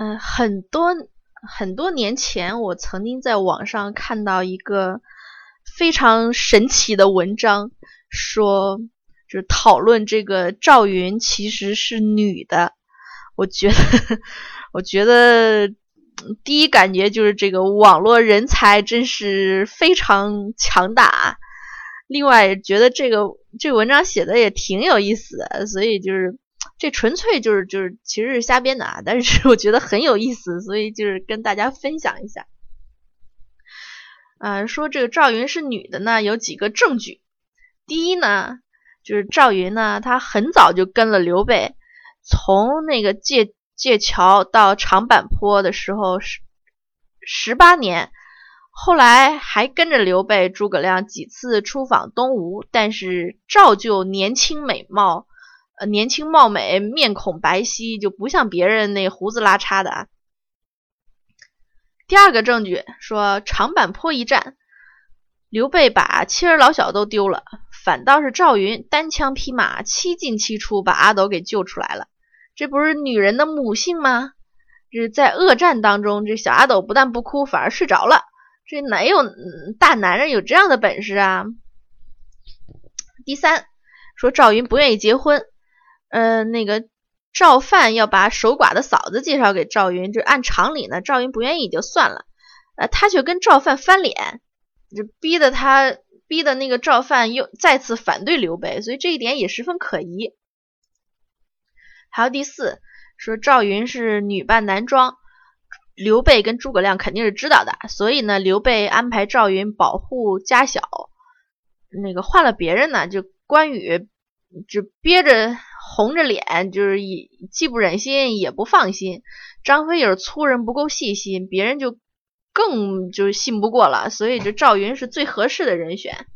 嗯，很多很多年前，我曾经在网上看到一个非常神奇的文章，说就是讨论这个赵云其实是女的。我觉得，我觉得第一感觉就是这个网络人才真是非常强大。另外，觉得这个这个文章写的也挺有意思的，所以就是。这纯粹就是就是其实是瞎编的啊，但是我觉得很有意思，所以就是跟大家分享一下。嗯，说这个赵云是女的呢，有几个证据。第一呢，就是赵云呢，她很早就跟了刘备，从那个借借桥到长坂坡的时候十十八年，后来还跟着刘备、诸葛亮几次出访东吴，但是照旧年轻美貌。呃，年轻貌美，面孔白皙，就不像别人那胡子拉碴的啊。第二个证据说，长坂坡一战，刘备把妻儿老小都丢了，反倒是赵云单枪匹马，七进七出，把阿斗给救出来了。这不是女人的母性吗？这在恶战当中，这小阿斗不但不哭，反而睡着了。这哪有大男人有这样的本事啊？第三，说赵云不愿意结婚。呃，那个赵范要把守寡的嫂子介绍给赵云，就按常理呢，赵云不愿意就算了，呃，他却跟赵范翻脸，就逼得他逼得那个赵范又再次反对刘备，所以这一点也十分可疑。还有第四，说赵云是女扮男装，刘备跟诸葛亮肯定是知道的，所以呢，刘备安排赵云保护家小，那个换了别人呢，就关羽就憋着。红着脸，就是也既不忍心也不放心。张飞也是粗人，不够细心，别人就更就信不过了。所以这赵云是最合适的人选。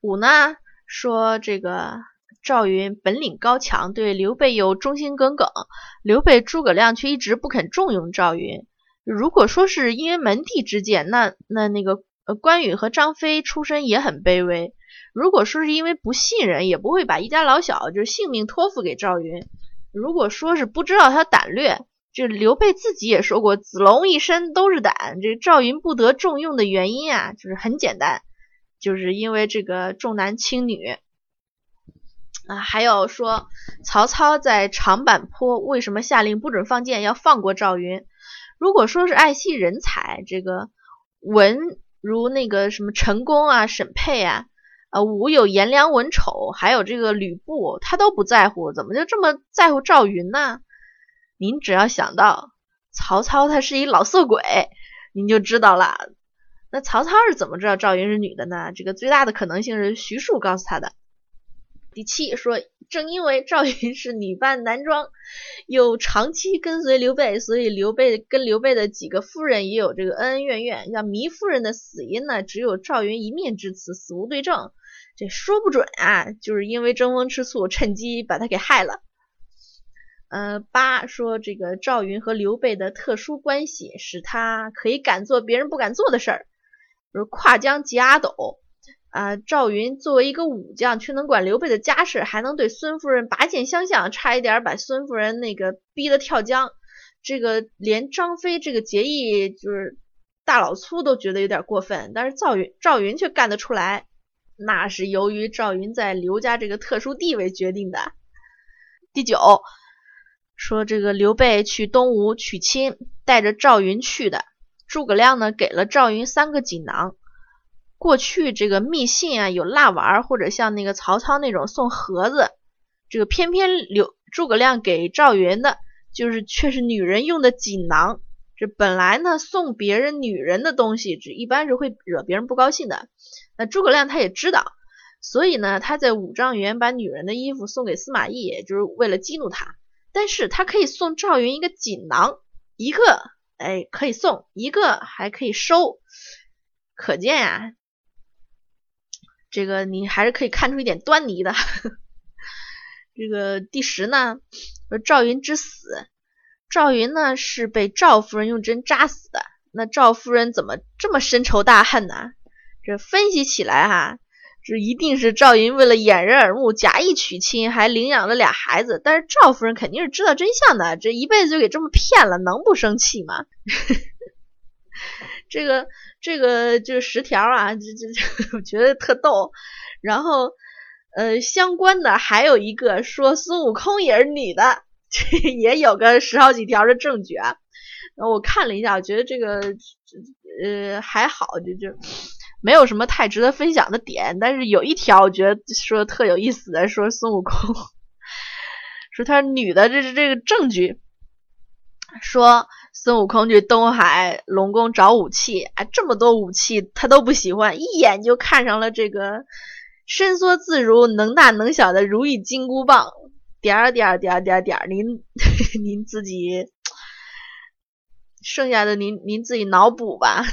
五呢说这个赵云本领高强，对刘备又忠心耿耿，刘备诸葛亮却一直不肯重用赵云。如果说是因为门第之见，那那那个呃关羽和张飞出身也很卑微。如果说是因为不信任，也不会把一家老小就是性命托付给赵云。如果说是不知道他胆略，这刘备自己也说过，子龙一身都是胆。这赵云不得重用的原因啊，就是很简单，就是因为这个重男轻女啊。还有说曹操在长坂坡为什么下令不准放箭，要放过赵云？如果说是爱惜人才，这个文如那个什么陈宫啊、沈佩啊。呃，武有颜良、文丑，还有这个吕布，他都不在乎，怎么就这么在乎赵云呢？您只要想到曹操他是一老色鬼，您就知道了。那曹操是怎么知道赵云是女的呢？这个最大的可能性是徐庶告诉他的。第七说，正因为赵云是女扮男装，又长期跟随刘备，所以刘备跟刘备的几个夫人也有这个恩恩怨怨。像糜夫人的死因呢，只有赵云一面之词，死无对证。这说不准啊，就是因为争风吃醋，趁机把他给害了。呃，八说这个赵云和刘备的特殊关系，使他可以敢做别人不敢做的事儿，比如跨江劫阿斗啊。赵云作为一个武将，却能管刘备的家事，还能对孙夫人拔剑相向，差一点把孙夫人那个逼得跳江。这个连张飞这个结义就是大老粗都觉得有点过分，但是赵云赵云却干得出来。那是由于赵云在刘家这个特殊地位决定的。第九，说这个刘备去东吴娶亲，带着赵云去的。诸葛亮呢，给了赵云三个锦囊。过去这个密信啊，有蜡丸或者像那个曹操那种送盒子，这个偏偏刘诸葛亮给赵云的，就是却是女人用的锦囊。这本来呢，送别人女人的东西，这一般是会惹别人不高兴的。那诸葛亮他也知道，所以呢，他在五丈原把女人的衣服送给司马懿，就是为了激怒他。但是他可以送赵云一个锦囊，一个哎可以送，一个还可以收。可见呀，这个你还是可以看出一点端倪的。这个第十呢，说赵云之死，赵云呢是被赵夫人用针扎死的。那赵夫人怎么这么深仇大恨呢？这分析起来哈，这一定是赵云为了掩人耳目，假意娶亲，还领养了俩孩子。但是赵夫人肯定是知道真相的，这一辈子就给这么骗了，能不生气吗？这个这个就是十条啊，这这 我觉得特逗。然后呃，相关的还有一个说孙悟空也是女的，这也有个十好几条的证据啊。然后我看了一下，我觉得这个呃还好，就就。没有什么太值得分享的点，但是有一条我觉得说的特有意思的，说孙悟空，说他女的，这是这个证据，说孙悟空去东海龙宫找武器，啊，这么多武器他都不喜欢，一眼就看上了这个伸缩自如、能大能小的如意金箍棒，点儿点儿点儿点儿点儿，您 您自己剩下的您您自己脑补吧。